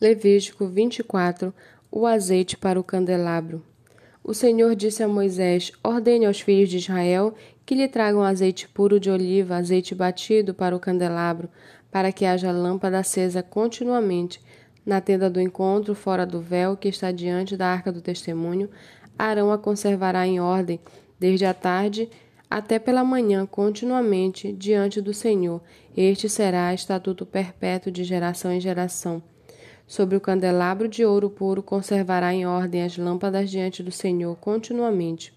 Levítico 24 O azeite para o candelabro. O Senhor disse a Moisés: Ordene aos filhos de Israel que lhe tragam azeite puro de oliva, azeite batido para o candelabro, para que haja lâmpada acesa continuamente. Na tenda do encontro, fora do véu que está diante da arca do testemunho, Arão a conservará em ordem, desde a tarde até pela manhã, continuamente, diante do Senhor. Este será estatuto perpétuo de geração em geração. Sobre o candelabro de ouro puro conservará em ordem as lâmpadas diante do Senhor continuamente.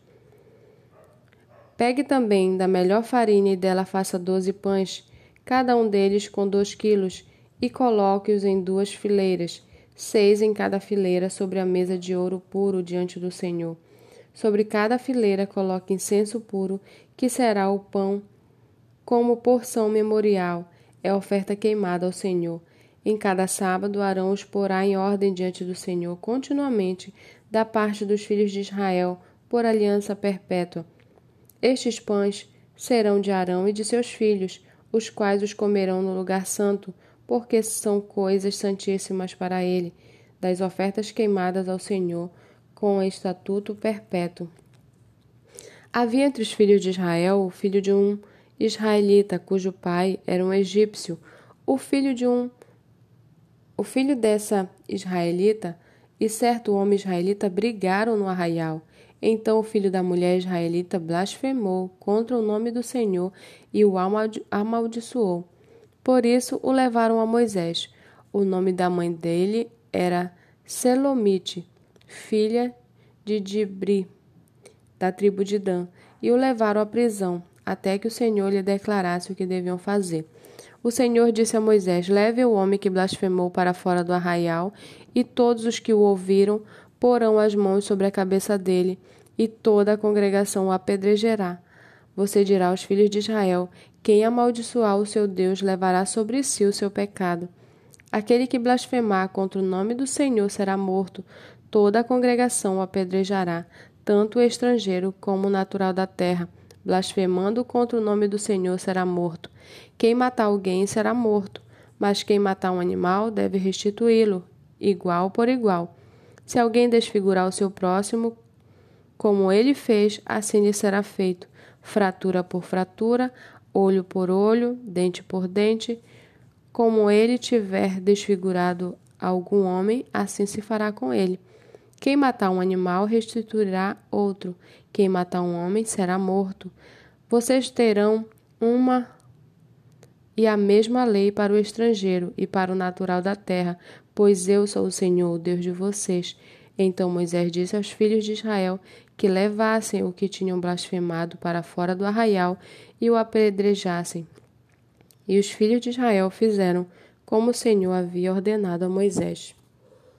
Pegue também da melhor farinha e dela faça doze pães, cada um deles com dois quilos, e coloque-os em duas fileiras, seis em cada fileira, sobre a mesa de ouro puro diante do Senhor. Sobre cada fileira coloque incenso puro, que será o pão como porção memorial, é oferta queimada ao Senhor. Em cada sábado, Arão os porá em ordem diante do Senhor continuamente, da parte dos filhos de Israel, por aliança perpétua. Estes pães serão de Arão e de seus filhos, os quais os comerão no lugar santo, porque são coisas santíssimas para ele, das ofertas queimadas ao Senhor, com estatuto perpétuo. Havia entre os filhos de Israel o filho de um israelita, cujo pai era um egípcio, o filho de um o filho dessa israelita e certo homem israelita brigaram no arraial. Então o filho da mulher israelita blasfemou contra o nome do Senhor e o amaldiçoou. Por isso o levaram a Moisés. O nome da mãe dele era Selomite, filha de Dibri, da tribo de Dan, e o levaram à prisão, até que o Senhor lhe declarasse o que deviam fazer. O Senhor disse a Moisés: Leve o homem que blasfemou para fora do arraial, e todos os que o ouviram porão as mãos sobre a cabeça dele, e toda a congregação o apedrejará. Você dirá aos filhos de Israel: Quem amaldiçoar o seu Deus levará sobre si o seu pecado. Aquele que blasfemar contra o nome do Senhor será morto. Toda a congregação o apedrejará, tanto o estrangeiro como o natural da terra blasfemando contra o nome do Senhor será morto. Quem matar alguém será morto, mas quem matar um animal deve restituí-lo, igual por igual. Se alguém desfigurar o seu próximo, como ele fez, assim lhe será feito, fratura por fratura, olho por olho, dente por dente. Como ele tiver desfigurado algum homem, assim se fará com ele. Quem matar um animal restituirá outro. Quem matar um homem será morto. Vocês terão uma e a mesma lei para o estrangeiro e para o natural da terra, pois eu sou o Senhor, o Deus de vocês. Então Moisés disse aos filhos de Israel que levassem o que tinham blasfemado para fora do arraial e o apedrejassem. E os filhos de Israel fizeram como o Senhor havia ordenado a Moisés.